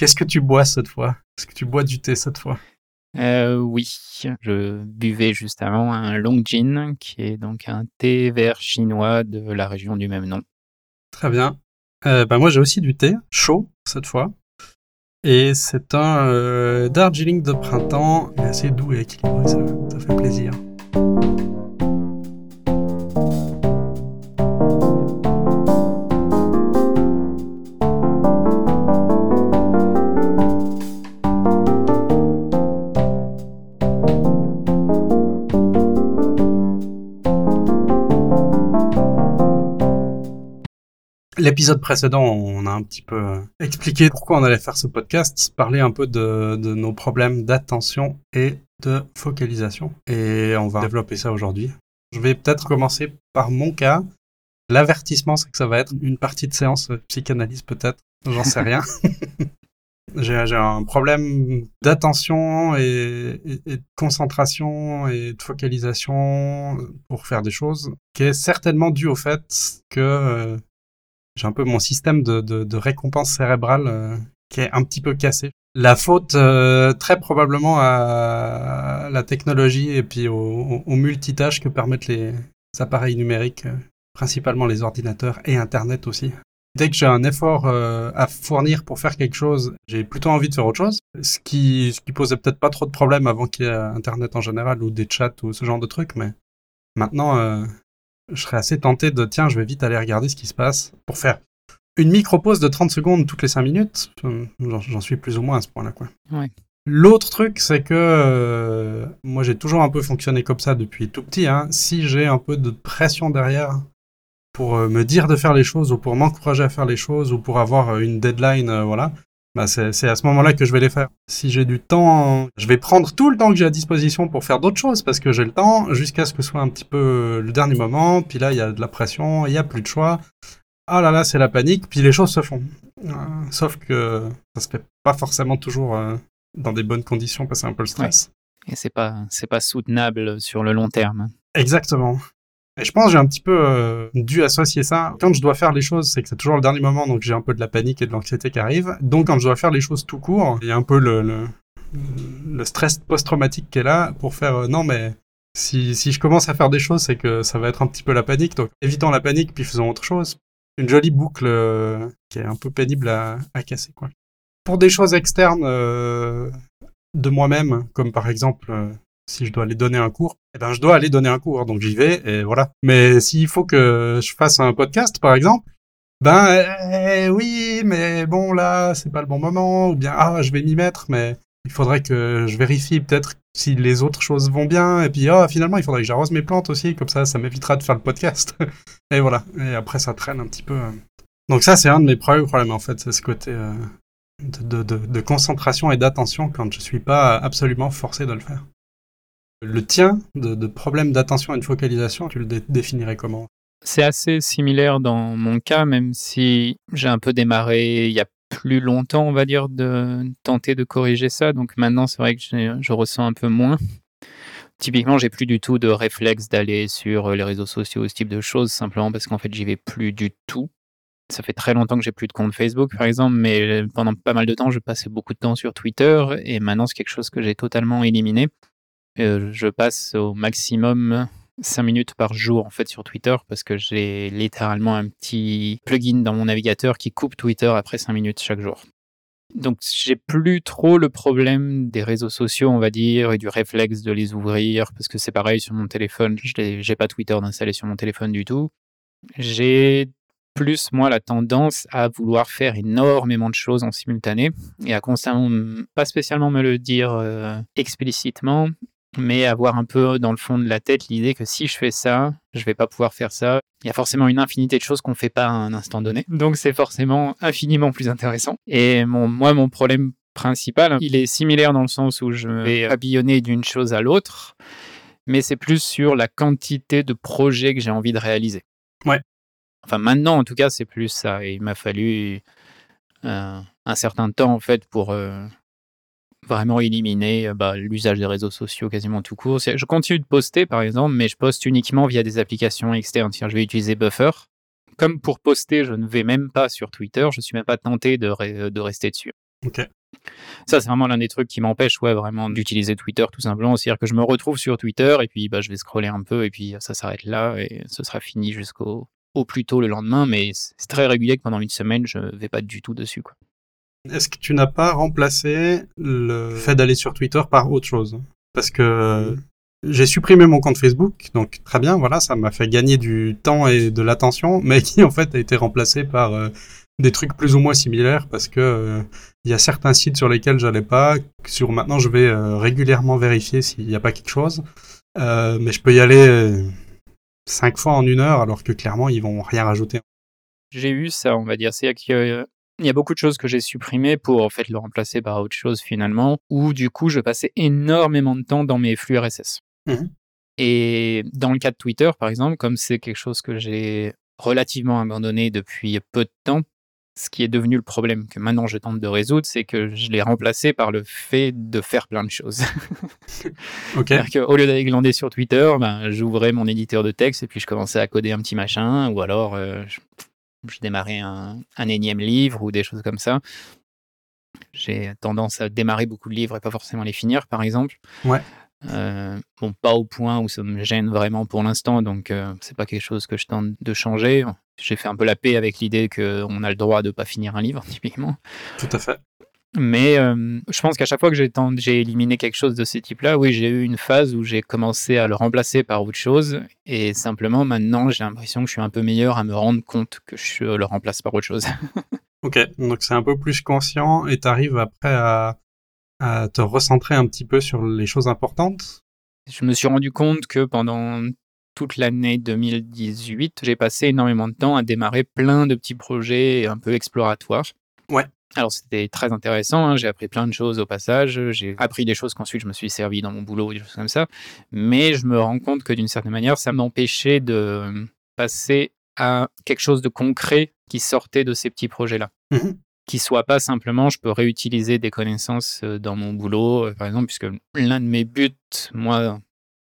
Qu'est-ce que tu bois cette fois? Est-ce que tu bois du thé cette fois? Euh, Oui, je buvais juste avant un long gin, qui est donc un thé vert chinois de la région du même nom. Très bien. Euh, bah, moi j'ai aussi du thé, chaud cette fois. Et c'est un euh, Darjeeling de printemps, mais assez doux et équilibré, ça fait plaisir. L'épisode précédent, on a un petit peu euh, expliqué pourquoi on allait faire ce podcast, parler un peu de, nos problèmes d'attention et de focalisation. Et on va développer ça aujourd'hui. Je vais peut-être commencer par mon cas. L'avertissement, c'est que ça va être une partie de séance psychanalyse peut-être, j'en sais rien. J'ai un problème d'attention et, de concentration et de focalisation pour faire des choses qui est certainement dû au fait que euh, j'ai un peu mon système de, récompense cérébrale euh, qui est un petit peu cassé. La faute, euh, très probablement à la technologie et puis au, au, multitâche que permettent les appareils numériques, euh, principalement les ordinateurs et Internet aussi. Dès que j'ai un effort à fournir pour faire quelque chose, j'ai plutôt envie de faire autre chose, ce qui posait peut-être pas trop de problèmes avant qu'il y ait Internet en général ou des chats ou ce genre de trucs, mais maintenant, je serais assez tenté de tiens, je vais vite aller regarder ce qui se passe pour faire une micro-pause de 30 secondes toutes les 5 minutes. J'en suis plus ou moins à ce point-là. quoi. L'autre truc, c'est que euh, moi j'ai toujours un peu fonctionné comme ça depuis tout petit. Hein. Si j'ai un peu de pression derrière pour euh, me dire de faire les choses ou pour m'encourager à faire les choses ou pour avoir une deadline, euh, voilà, bah c'est à ce moment-là que je vais les faire. Si j'ai du temps, je vais prendre tout le temps que j'ai à disposition pour faire d'autres choses parce que j'ai le temps jusqu'à ce que ce soit un petit peu le dernier moment. Puis là, il y a de la pression, il n'y a plus de choix. Ah là là, c'est la panique, puis les choses se font. Euh, sauf que ça se fait pas forcément toujours euh, dans des bonnes conditions parce que c'est un peu le stress. Et c'est pas, c'est pas soutenable sur le long terme. Exactement. Et je pense que j'ai un petit peu euh, dû associer ça. Quand je dois faire les choses, c'est que c'est toujours le dernier moment, donc j'ai un peu de la panique et de l'anxiété qui arrive. Donc quand je dois faire les choses tout court, il y a un peu le, stress post-traumatique qui est là pour faire euh, non mais si, je commence à faire des choses, c'est que ça va être un petit peu la panique. Donc évitons la panique puis faisons autre chose. Une jolie boucle euh, qui est un peu pénible à, casser. Pour des choses externes de moi-même, comme par exemple si je dois aller donner un cours, eh ben je dois aller donner un cours, donc j'y vais et voilà. Mais s'il faut que je fasse un podcast, par exemple, ben eh, oui, mais bon là, c'est pas le bon moment, ou bien ah je vais m'y mettre, mais il faudrait que je vérifie peut-être si les autres choses vont bien, et puis ah finalement il faudrait que j'arrose mes plantes aussi, comme ça ça m'évitera de faire le podcast. et voilà. Et après ça traîne un petit peu. Hein. Donc ça c'est un de mes premiers problèmes en fait, c'est ce côté euh, de, de, concentration et d'attention quand je suis pas absolument forcé de le faire. Le tien de, problème d'attention et de focalisation, tu le définirais comment? C'est assez similaire dans mon cas, même si j'ai un peu démarré il y a plus longtemps, on va dire, de tenter de corriger ça. Donc maintenant, c'est vrai que je ressens un peu moins. Typiquement, j'ai plus du tout de réflexe d'aller sur les réseaux sociaux, ce type de choses, simplement parce qu'en fait, j'y vais plus du tout. Ça fait très longtemps que j'ai plus de compte Facebook, par exemple, mais pendant pas mal de temps, je passais beaucoup de temps sur Twitter, et maintenant, c'est quelque chose que j'ai totalement éliminé. Euh, je passe au maximum 5 minutes par jour en fait sur Twitter parce que j'ai littéralement un petit plugin dans mon navigateur qui coupe Twitter après 5 minutes chaque jour. Donc j'ai plus trop le problème des réseaux sociaux, on va dire, et du réflexe de les ouvrir parce que c'est pareil sur mon téléphone, je n'ai pas Twitter d'installer sur mon téléphone du tout. J'ai plus moi la tendance à vouloir faire énormément de choses en simultané et à constamment pas spécialement me le dire euh, explicitement mais avoir un peu dans le fond de la tête l'idée que si je fais ça, je vais pas pouvoir faire ça. Il y a forcément une infinité de choses qu'on fait pas à un instant donné. Donc c'est forcément infiniment plus intéressant. Et mon, moi, mon problème principal, il est similaire dans le sens où je vais habillonner d'une chose à l'autre, mais c'est plus sur la quantité de projets que j'ai envie de réaliser. Ouais. Enfin, maintenant, en tout cas, c'est plus ça. Et il m'a fallu euh, un certain temps, en fait, pour, euh, vraiment éliminer euh, bah, l'usage des réseaux sociaux quasiment tout court. Je continue de poster par exemple, mais je poste uniquement via des applications externes. Je vais utiliser Buffer. Comme pour poster, je ne vais même pas sur Twitter, je ne suis même pas tenté de, de rester dessus. Ok. Ça, c'est vraiment l'un des trucs qui m'empêche, ouais, vraiment d'utiliser Twitter tout simplement. C'est-à-dire que je me retrouve sur Twitter et puis bah, je vais scroller un peu et puis ça s'arrête là et ce sera fini jusqu'au au plus tôt le lendemain. Mais c'est très régulier que pendant une semaine, je vais pas du tout dessus. Quoi. Est-ce que tu n'as pas remplacé le fait d'aller sur Twitter par autre chose? Parce que j'ai supprimé mon compte Facebook, donc très bien, voilà, ça m'a fait gagner du temps et de l'attention, mais qui en fait a été remplacé par euh, des trucs plus ou moins similaires parce que euh, il y a certains sites sur lesquels j'allais pas. Sur maintenant, je vais euh, régulièrement vérifier s'il n'y a pas quelque chose, mais je peux y aller cinq fois en une heure alors que clairement ils vont rien rajouter. J'ai eu ça, on va dire, c'est qu'il il y a beaucoup de choses que j'ai supprimées pour en fait le remplacer par autre chose finalement, où du coup je passais énormément de temps dans mes flux RSS. Mmh Et dans le cas de Twitter, par exemple, comme c'est quelque chose que j'ai relativement abandonné depuis peu de temps, ce qui est devenu le problème que maintenant je tente de résoudre, c'est que je l'ai remplacé par le fait de faire plein de choses. ok. Au lieu d'aller glander sur Twitter, ben, j'ouvrais mon éditeur de texte et puis je commençais à coder un petit machin, ou alors euh, je, démarrais un, un, énième livre ou des choses comme ça. J'ai tendance à démarrer beaucoup de livres et pas forcément les finir, par exemple. Ouais. Euh, bon, pas au point où ça me gêne vraiment pour l'instant, donc euh, c'est pas quelque chose que je tente de changer. J'ai fait un peu la paix avec l'idée qu'on a le droit de pas finir un livre, typiquement. Tout à fait. Mais euh, je pense qu'à chaque fois que j'ai éliminé quelque chose de ce type-là, oui, j'ai eu une phase où j'ai commencé à le remplacer par autre chose. Et simplement, maintenant, j'ai l'impression que je suis un peu meilleur à me rendre compte que je le remplace par autre chose. ok, donc c'est un peu plus conscient et tu arrives après à à te recentrer un petit peu sur les choses importantes? Je me suis rendu compte que pendant toute l'année 2018, j'ai passé énormément de temps à démarrer plein de petits projets un peu exploratoires. Ouais. Alors c'était très intéressant, hein. j'ai appris plein de choses au passage, j'ai appris des choses qu'ensuite je me suis servi dans mon boulot, des choses comme ça, mais je me rends compte que d'une certaine manière, ça m'empêchait de passer à quelque chose de concret qui sortait de ces petits projets-là. Mmh qui soit pas simplement je peux réutiliser des connaissances euh, dans mon boulot, euh, par exemple, puisque l'un de mes buts, moi,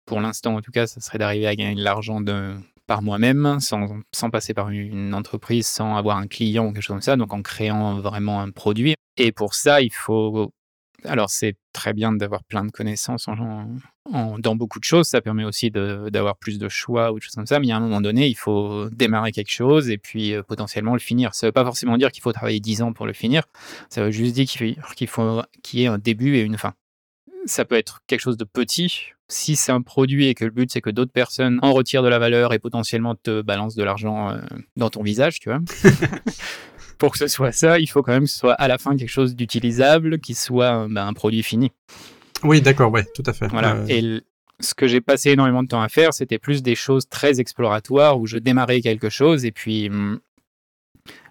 pour l'instant en tout cas, ça serait d'arriver à gagner de l'argent par moi-même, sans, sans, passer par une entreprise, sans avoir un client ou quelque chose comme ça, donc en créant vraiment un produit. Et pour ça, il faut alors, c'est très bien d'avoir plein de connaissances dans beaucoup de choses. Ça permet aussi d'avoir plus de choix ou des choses comme ça. Mais à un moment donné, il faut démarrer quelque chose et puis euh, potentiellement le finir. Ça ne veut pas forcément dire qu'il faut travailler 10 ans pour le finir. Ça veut juste dire qu'il faut qu'il y ait un début et une fin. Ça peut être quelque chose de petit. Si c'est un produit et que le but c'est que d'autres personnes en retirent de la valeur et potentiellement te balancent de l'argent euh, dans ton visage, tu vois. pour que ce soit ça, il faut quand même que ce soit à la fin quelque chose d'utilisable, qui soit ben, un produit fini. Oui, d'accord, ouais, tout à fait. Voilà. Euh, Et ce que j'ai passé énormément de temps à faire, c'était plus des choses très exploratoires où je démarrais quelque chose et puis hmm,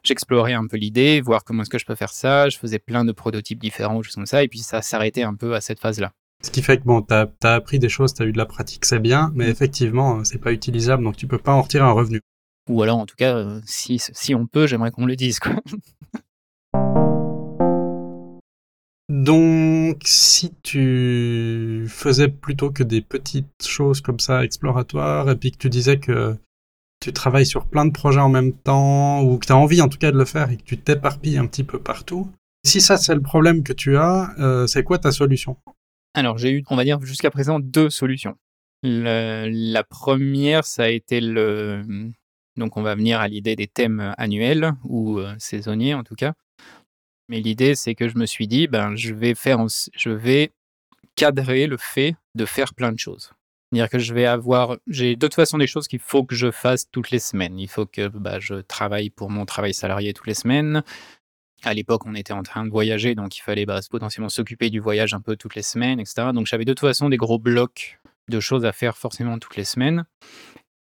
j'explorais un peu l'idée, voir comment est-ce que je peux faire ça. Je faisais plein de prototypes différents, choses comme ça, et puis ça s'arrêtait un peu à cette phase-là. Ce qui fait que bon, tu as, appris des choses, tu as eu de la pratique, c'est bien, mais mm. effectivement, c'est pas utilisable, donc tu peux pas en retirer un revenu. Ou alors, en tout cas, euh, si, si on peut, j'aimerais qu'on le dise. Quoi. Donc, si tu faisais plutôt que des petites choses comme ça, exploratoires, et puis que tu disais que tu travailles sur plein de projets en même temps, ou que tu as envie en tout cas de le faire et que tu t'éparpilles un petit peu partout, si ça c'est le problème que tu as, euh, c'est quoi ta solution? Alors, j'ai eu, on va dire, jusqu'à présent deux solutions. la première, ça a été le, donc on va venir à l'idée des thèmes annuels ou saisonniers en tout cas. Mais l'idée c'est que je me suis dit ben je vais faire je vais cadrer le fait de faire plein de choses. C'est-à-dire que je vais avoir j'ai de toute façon des choses qu'il faut que je fasse toutes les semaines. Il faut que bah, je travaille pour mon travail salarié toutes les semaines. À l'époque, on était en train de voyager, donc il fallait bah, potentiellement s'occuper du voyage un peu toutes les semaines, etc. Donc j'avais de toute façon des gros blocs de choses à faire forcément toutes les semaines.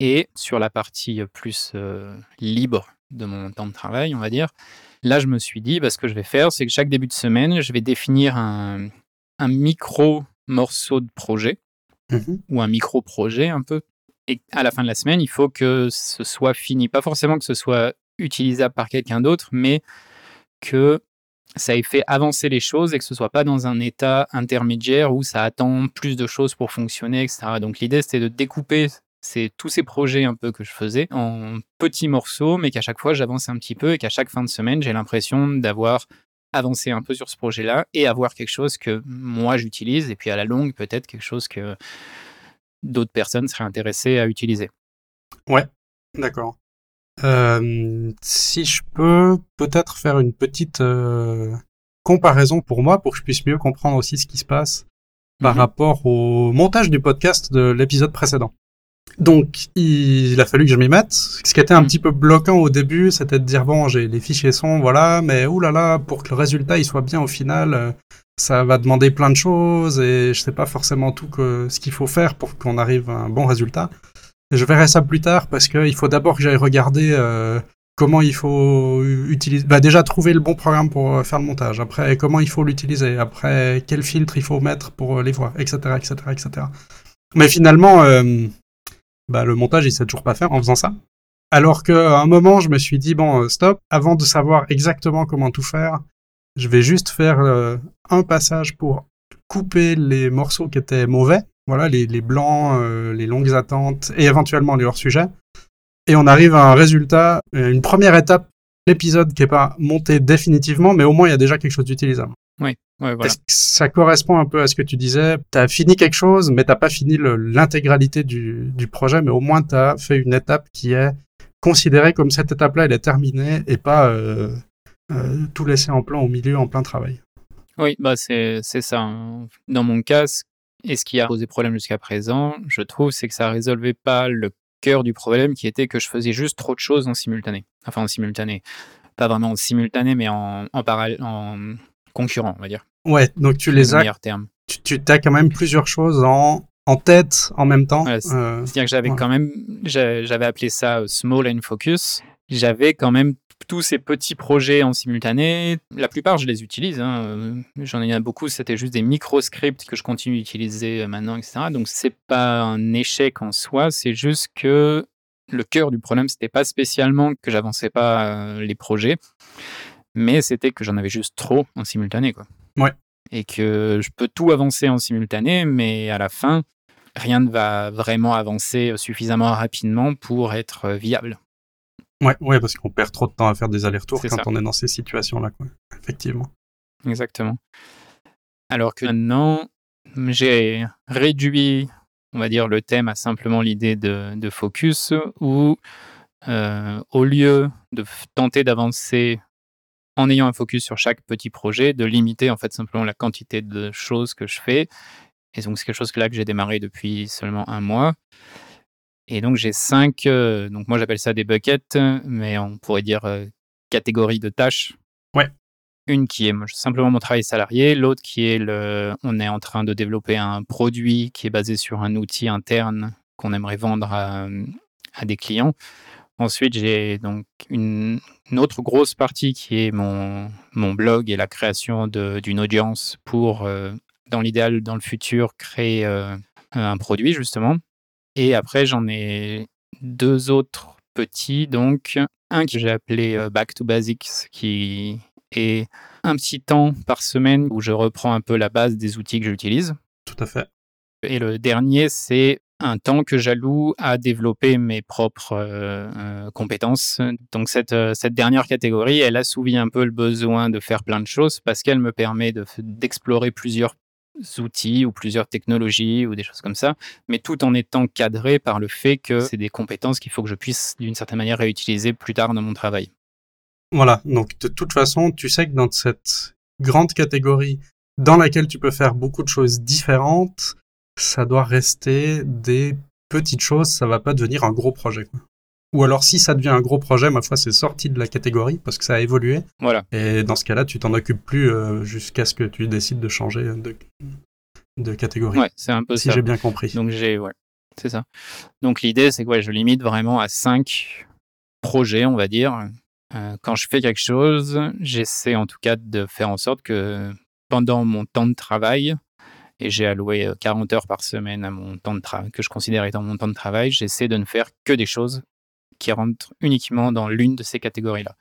Et sur la partie plus libre de mon temps de travail, on va dire, là, je me suis dit, bah, ce que je vais faire, c'est que chaque début de semaine, je vais définir un, micro morceau de projet mmh ou un micro projet un peu. Et à la fin de la semaine, il faut que ce soit fini. Pas forcément que ce soit utilisable par quelqu'un d'autre, mais que ça ait fait avancer les choses et que ce soit pas dans un état intermédiaire où ça attend plus de choses pour fonctionner, etc. Donc l'idée c'était de découper c'est tous ces projets un peu que je faisais en petits morceaux, mais qu'à chaque fois j'avance un petit peu et qu'à chaque fin de semaine, j'ai l'impression d'avoir avancer un peu sur ce projet-là et avoir quelque chose que moi j'utilise et puis à la longue peut-être quelque chose que d'autres personnes seraient intéressées à utiliser. Ouais, d'accord. Euh, si je peux peut-être faire une petite euh, comparaison pour moi, pour que je puisse mieux comprendre aussi ce qui se passe par Mhm. rapport au montage du podcast de l'épisode précédent. Donc, il a fallu que je m'y mette. Ce qui était un Mhm. petit peu bloquant au début, c'était de dire bon, j'ai les fichiers son, voilà, mais oulala, pour que le résultat il soit bien au final, euh, ça va demander plein de choses et je sais pas forcément tout que ce qu'il faut faire pour qu'on arrive à un bon résultat. Et je verrai ça plus tard parce qu'il faut d'abord que j'aille regarder euh, comment il faut utiliser. Bah, déjà trouver le bon programme pour euh, faire le montage. Après, comment il faut l'utiliser. Après, quel filtre il faut mettre pour les voix, etc., etc., etc. Mais finalement, euh, bah, le montage, il sait toujours pas faire en faisant ça. Alors qu'à un moment, je me suis dit, bon, euh, stop, avant de savoir exactement comment tout faire, je vais juste faire euh, un passage pour couper les morceaux qui étaient mauvais, voilà, les, blancs, euh, les longues attentes et éventuellement les hors-sujets. Et on arrive à un résultat, une première étape, l'épisode qui est pas monté définitivement, mais au moins il y a déjà quelque chose d'utilisable. Ouais, voilà. Ça correspond un peu à ce que tu disais? Tu as fini quelque chose, mais t'as pas fini l'intégralité du, du projet, mais au moins tu as fait une étape qui est considérée comme cette étape-là, elle est terminée et pas euh, euh, tout laisser en plan au milieu, en plein travail. Oui, bah c'est ça. hein. Dans mon cas, ce- et ce qui a posé problème jusqu'à présent, je trouve, c'est que ça résolvait pas le cœur du problème qui était que je faisais juste trop de choses en simultané. Enfin, en simultané. Pas vraiment en simultané, mais en, en parallèle, en concurrent, on va dire. Ouais, donc tu les le as, terme. tu, tu as quand même plusieurs choses en, en tête en même temps. Euh, C'est-à-dire que j'avais quand même, j'a- j'avais appelé ça euh, Small and Focus. J'avais quand même tous ces petits projets en simultané. La plupart, je les utilise. hein. Euh, J'en ai beaucoup, c'était juste des microscripts que je continue d'utiliser maintenant, etc. Donc, c'est pas un échec en soi, c'est juste que le cœur du problème, c'était pas spécialement que j'avançais pas les projets, mais c'était que j'en avais juste trop en simultané. Quoi. Ouais. Et que je peux tout avancer en simultané, mais à la fin, rien ne va vraiment avancer suffisamment rapidement pour être viable. ouais, ouais, parce qu'on perd trop de temps à faire des allers-retours quand ça. on est dans ces situations-là. Effectivement. Exactement. Alors que maintenant, j'ai réduit, on va dire, le thème à simplement l'idée de, de focus, où euh, au lieu de tenter d'avancer en ayant un focus sur chaque petit projet, de limiter en fait simplement la quantité de choses que je fais. Et donc c'est quelque chose que là que j'ai démarré depuis seulement un mois. Et donc j'ai cinq, euh, donc moi j'appelle ça des buckets, mais on pourrait dire euh, catégories de tâches. Ouais. Une qui est simplement mon travail salarié, l'autre qui est le, on est en train de développer un produit qui est basé sur un outil interne qu'on aimerait vendre à, à des clients. Ensuite, j'ai donc une, une autre grosse partie qui est mon, mon blog et la création d'une audience pour, euh, dans l'idéal, dans le futur, créer euh, un produit, justement. Et après, j'en ai deux autres petits, donc un que j'ai appelé euh, Back to Basics, qui est un petit temps par semaine où je reprends un peu la base des outils que j'utilise. Tout à fait. Et le dernier, c'est un temps que j'alloue à développer mes propres euh, euh, compétences. Donc cette, euh, cette dernière catégorie, elle assouvit un peu le besoin de faire plein de choses parce qu'elle me permet d'explorer plusieurs outils ou plusieurs technologies ou des choses comme ça, mais tout en étant cadré par le fait que c'est des compétences qu'il faut que je puisse d'une certaine manière réutiliser plus tard dans mon travail. Voilà, donc de toute façon, tu sais que dans cette grande catégorie dans laquelle tu peux faire beaucoup de choses différentes, ça doit rester des petites choses, ça va pas devenir un gros projet. Quoi. Ou alors si ça devient un gros projet, ma foi, c'est sorti de la catégorie parce que ça a évolué. Voilà. Et dans ce cas-là, tu t'en occupes plus euh, jusqu'à ce que tu décides de changer de, de catégorie. Ouais, c'est un peu si ça. j'ai bien compris. Donc j'ai ouais, c'est ça. Donc l'idée c'est que ouais, je limite vraiment à cinq projets, on va dire. Euh, quand je fais quelque chose, j'essaie en tout cas de faire en sorte que pendant mon temps de travail, et j'ai alloué euh, 40 heures par semaine à mon temps de travail que je considère étant mon temps de travail, j'essaie de ne faire que des choses qui rentrent uniquement dans l'une de ces catégories-là.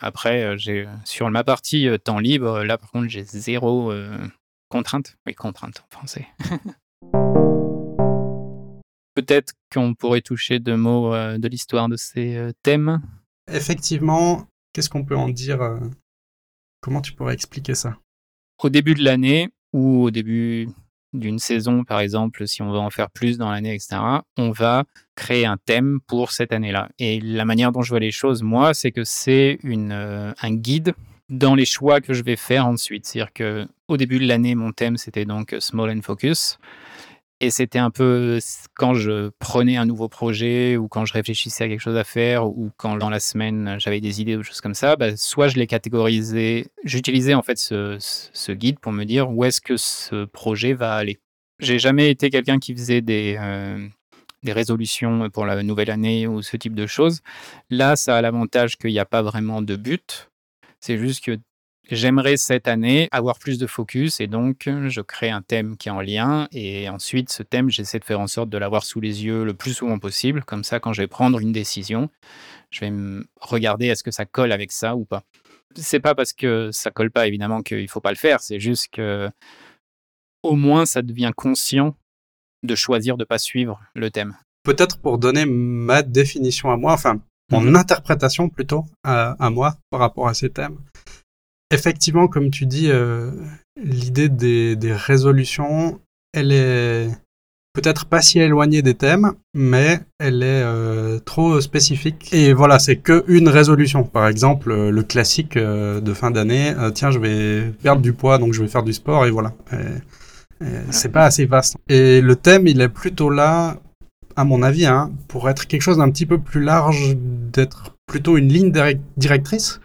Après, euh, j'ai sur ma partie euh, temps libre, là par contre j'ai zéro euh, contrainte. Oui, contrainte en français. Peut-être qu'on pourrait toucher deux mots euh, de l'histoire de ces euh, thèmes. Effectivement, qu'est-ce qu'on peut en dire euh, Comment tu pourrais expliquer ça? Au début de l'année ou au début d'une saison, par exemple, si on veut en faire plus dans l'année, etc., on va créer un thème pour cette année-là. Et la manière dont je vois les choses, moi, c'est que c'est euh, un guide dans les choix que je vais faire ensuite. C'est-à-dire que au début de l'année, mon thème, c'était donc Small and Focus. Et c'était un peu quand je prenais un nouveau projet ou quand je réfléchissais à quelque chose à faire ou quand dans la semaine j'avais des idées ou des choses comme ça, bah, soit je les catégorisais, j'utilisais en fait ce, ce, guide pour me dire où est-ce que ce projet va aller. J'ai jamais été quelqu'un qui faisait des, euh, des résolutions pour la nouvelle année ou ce type de choses. Là, ça a l'avantage qu'il n'y a pas vraiment de but. C'est juste que J'aimerais cette année avoir plus de focus et donc je crée un thème qui est en lien et ensuite ce thème j'essaie de faire en sorte de l'avoir sous les yeux le plus souvent possible. Comme ça quand je vais prendre une décision, je vais me regarder est-ce que ça colle avec ça ou pas? C'est pas parce que ça colle pas évidemment qu'il faut pas le faire, c'est juste que au moins ça devient conscient de choisir de pas suivre le thème. Peut-être pour donner ma définition à moi, enfin mon mhm. interprétation plutôt à, à moi par rapport à ces thèmes effectivement, comme tu dis, euh, l'idée des, résolutions, elle est peut-être pas si éloignée des thèmes, mais elle est euh, trop spécifique. Et voilà, c'est que une résolution. Par exemple, euh, le classique de fin d'année, tiens, je vais perdre du poids, donc je vais faire du sport, et voilà. c'est pas assez vaste. Et le thème, il est plutôt là, à mon avis, hein, pour être quelque chose d'un petit peu plus large, d'être plutôt une ligne directrice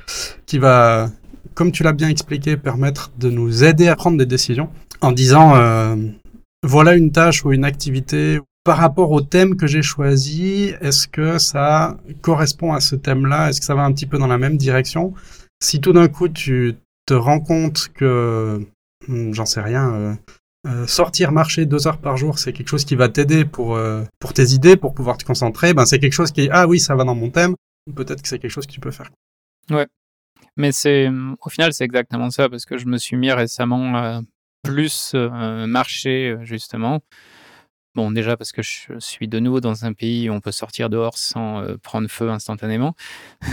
qui va comme tu l'as bien expliqué, permettre de nous aider à prendre des décisions en disant euh, voilà une tâche ou une activité par rapport au thème que j'ai choisi, est-ce que ça correspond à ce thème-là? Est-ce que ça va un petit peu dans la même direction? Si tout d'un coup tu te rends compte que, hmm, j'en sais rien, euh, euh, sortir marcher deux heures par jour, c'est quelque chose qui va t'aider pour, pour tes idées, pour pouvoir te concentrer, ben c'est quelque chose qui, ah oui, ça va dans mon thème, peut-être que c'est quelque chose que tu peux faire. Ouais, mais c'est, au final, c'est exactement ça, parce que je me suis mis récemment à plus euh, marcher, euh, justement. Bon, déjà parce que je suis de nouveau dans un pays où on peut sortir dehors sans euh, prendre feu instantanément.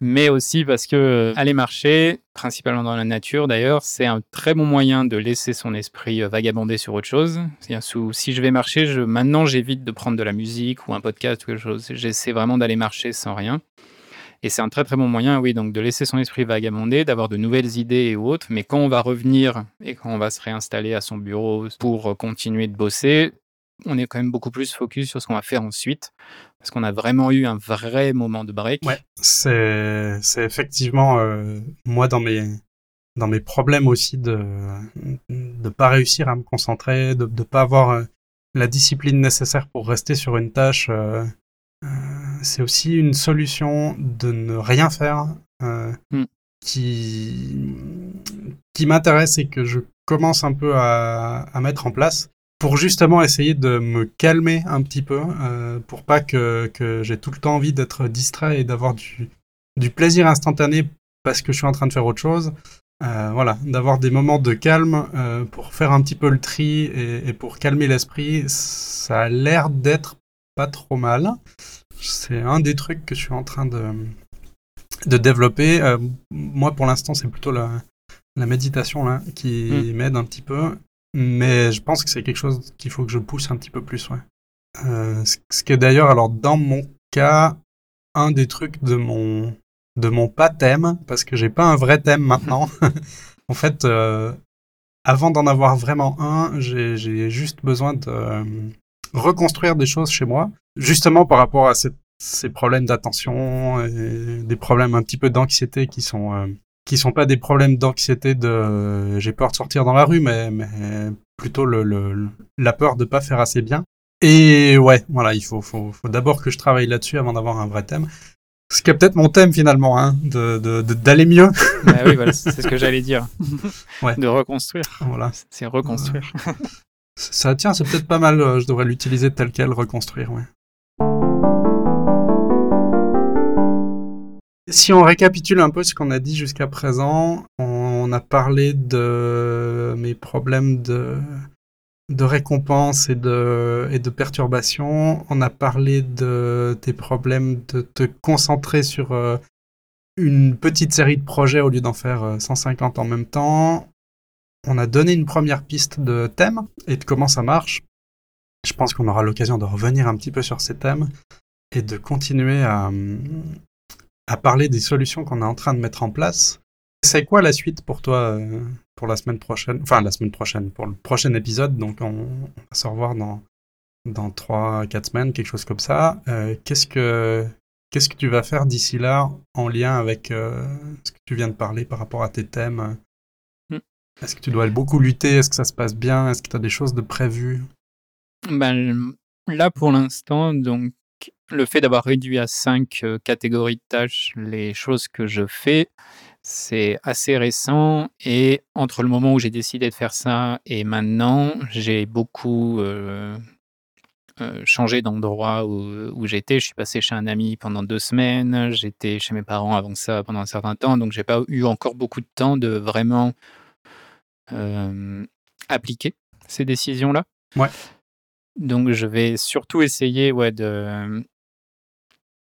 Mais aussi parce que aller marcher, principalement dans la nature d'ailleurs, c'est un très bon moyen de laisser son esprit vagabonder sur autre chose. Si je vais marcher, je, maintenant j'évite de prendre de la musique ou un podcast ou quelque chose. J'essaie vraiment d'aller marcher sans rien. Et c'est un très très bon moyen, oui, donc de laisser son esprit vagabonder, d'avoir de nouvelles idées et autres. Mais quand on va revenir et quand on va se réinstaller à son bureau pour continuer de bosser, on est quand même beaucoup plus focus sur ce qu'on va faire ensuite, parce qu'on a vraiment eu un vrai moment de break. Ouais, c'est, effectivement, euh, moi, dans mes, dans mes problèmes aussi de ne pas réussir à me concentrer, de ne pas avoir euh, la discipline nécessaire pour rester sur une tâche. Euh, euh, c'est aussi une solution de ne rien faire euh, hmm. qui, qui m'intéresse et que je commence un peu à, à, mettre en place pour justement essayer de me calmer un petit peu, euh, pour pas que, que j'ai tout le temps envie d'être distrait et d'avoir du, du plaisir instantané parce que je suis en train de faire autre chose. Euh, voilà, d'avoir des moments de calme euh, pour faire un petit peu le tri et, et pour calmer l'esprit, ça a l'air d'être pas trop mal. C'est un des trucs que je suis en train de, de développer. Euh, moi, pour l'instant, c'est plutôt la, la méditation là, qui hmm. m'aide un petit peu. Mais je pense que c'est quelque chose qu'il faut que je pousse un petit peu plus. Ouais. Euh, ce qui est d'ailleurs, alors dans mon cas, un des trucs de mon, de mon pas thème, parce que j'ai pas un vrai thème maintenant. en fait, euh, avant d'en avoir vraiment un, j'ai juste besoin de, reconstruire des choses chez moi, justement par rapport à ces problèmes d'attention, et des problèmes un petit peu d'anxiété qui sont euh, qui sont pas des problèmes d'anxiété de j'ai peur de sortir dans la rue, mais, mais plutôt le, la peur de pas faire assez bien. Et ouais, voilà, il faut, faut, faut d'abord que je travaille là-dessus avant d'avoir un vrai thème. Ce qui est peut-être mon thème finalement, hein, de, d'aller mieux. Bah oui, voilà, c'est ce que j'allais dire. Ouais. De reconstruire. Voilà. C'est reconstruire. Ça tient, c'est peut-être pas mal. Euh, je devrais l'utiliser tel quel, reconstruire, ouais. Si on récapitule un peu ce qu'on a dit jusqu'à présent, on a parlé de mes problèmes de, récompense et de, et de perturbation. On a parlé de tes problèmes de te concentrer sur euh, une petite série de projets au lieu d'en faire 150 en même temps. On a donné une première piste de thème et de comment ça marche. Je pense qu'on aura l'occasion de revenir un petit peu sur ces thèmes et de continuer à, parler des solutions qu'on est en train de mettre en place. C'est quoi la suite pour toi pour la semaine prochaine? Enfin, la semaine prochaine, pour le prochain épisode. Donc, on, va se revoir dans, dans 3-4 semaines, quelque chose comme ça. qu'est-ce que Qu'est-ce que tu vas faire d'ici là en lien avec euh, ce que tu viens de parler par rapport à tes thèmes? Est-ce que tu dois beaucoup lutter? Est-ce que ça se passe bien? Est-ce que tu as des choses de prévues? Ben, Là, pour l'instant, donc le fait d'avoir réduit à cinq euh, catégories de tâches les choses que je fais, c'est assez récent. Et entre le moment où j'ai décidé de faire ça et maintenant, j'ai beaucoup euh, euh, changé d'endroit où, j'étais. Je suis passé chez un ami pendant deux semaines. J'étais chez mes parents avant ça pendant un certain temps. Donc, j'ai pas eu encore beaucoup de temps de vraiment appliquer ces décisions-là. Ouais. Donc, je vais surtout essayer ouais, de,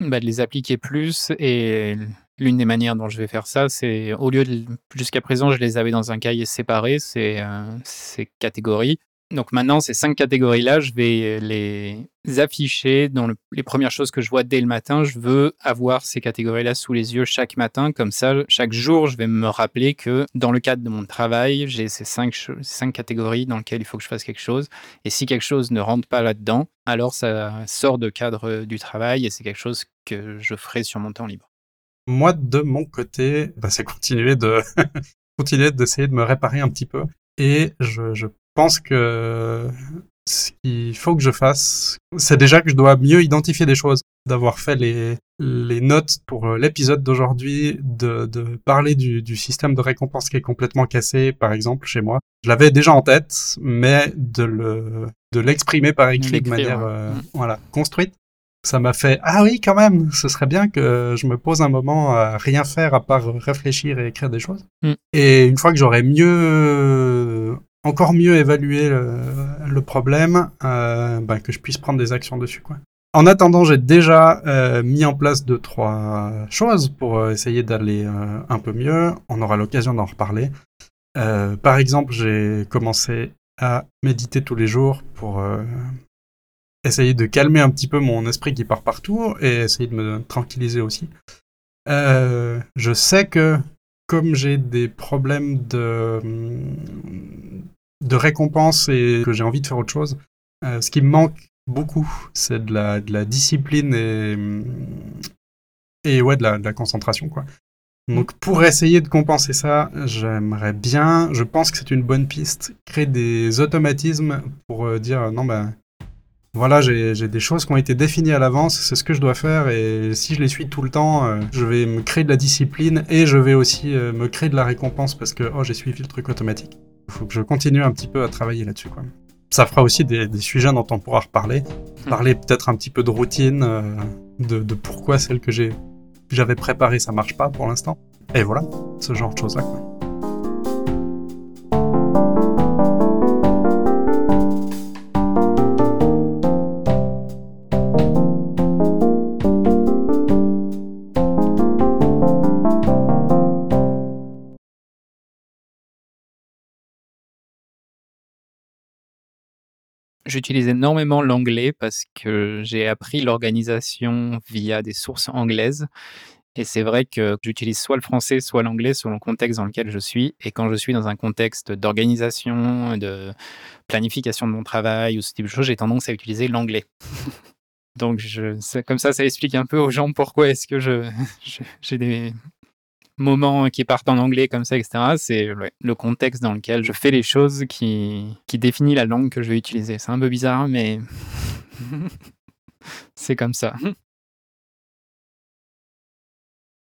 bah, de les appliquer plus. Et l'une des manières dont je vais faire ça, c'est au lieu de. Jusqu'à présent, je les avais dans un cahier séparé, ces, euh, ces catégories. Donc maintenant, ces cinq catégories-là, je vais les afficher dans les premières choses que je vois dès le matin. Je veux avoir ces catégories-là sous les yeux chaque matin. Comme ça, chaque jour, je vais me rappeler que dans le cadre de mon travail, j'ai ces cinq, cinq catégories dans lesquelles il faut que je fasse quelque chose. Et si quelque chose ne rentre pas là-dedans, alors ça sort de cadre du travail et c'est quelque chose que je ferai sur mon temps libre. Moi, de mon côté, bah, c'est continuer de continuer d'essayer de me réparer un petit peu. Et je, je pense que ce qu'il faut que je fasse, c'est déjà que je dois mieux identifier des choses, d'avoir fait les, les notes pour l'épisode d'aujourd'hui, de, de parler du, du, système de récompense qui est complètement cassé, par exemple, chez moi. Je l'avais déjà en tête, mais de le de l'exprimer par écrit de manière euh, mm. voilà construite ça m'a fait ah oui quand même ce serait bien que je me pose un moment à rien faire à part réfléchir et écrire des choses mm. et une fois que j'aurai mieux encore mieux évaluer le, problème, euh, ben, que je puisse prendre des actions dessus. Quoi. En attendant, j'ai déjà euh, mis en place deux, trois choses pour euh, essayer d'aller un peu mieux. On aura l'occasion d'en reparler. par exemple, j'ai commencé à méditer tous les jours pour essayer de calmer un petit peu mon esprit qui part partout et essayer de me tranquilliser aussi. je sais que comme j'ai des problèmes de, de récompense et que j'ai envie de faire autre chose, euh, ce qui me manque beaucoup, c'est de la, de la discipline et, et ouais, de la, de la concentration. Quoi. Donc pour essayer de compenser ça, j'aimerais bien, je pense que c'est une bonne piste, créer des automatismes pour euh, dire non, ben voilà, j'ai des choses qui ont été définies à l'avance, c'est ce que je dois faire, et si je les suis tout le temps, euh, je vais me créer de la discipline et je vais aussi euh, me créer de la récompense parce que oh, j'ai suivi le truc automatique. Il faut que je continue un petit peu à travailler là-dessus. Ça fera aussi des, sujets dont on pourra reparler. Hmm. Parler peut-être un petit peu de routine, euh, de, de, pourquoi celle que j'avais préparée ça marche pas pour l'instant. Et voilà, ce genre de choses-là. J'utilise énormément l'anglais parce que j'ai appris l'organisation via des sources anglaises. Et c'est vrai que j'utilise soit le français, soit l'anglais selon le contexte dans lequel je suis. Et quand je suis dans un contexte d'organisation, de planification de mon travail ou ce type de choses, j'ai tendance à utiliser l'anglais. Donc, je, comme ça, ça explique un peu aux gens pourquoi est-ce que je, j'ai des moments qui partent en anglais comme ça, etc. C'est le contexte dans lequel je fais les choses qui, qui définit la langue que je vais utiliser. C'est un peu bizarre, mais c'est comme ça.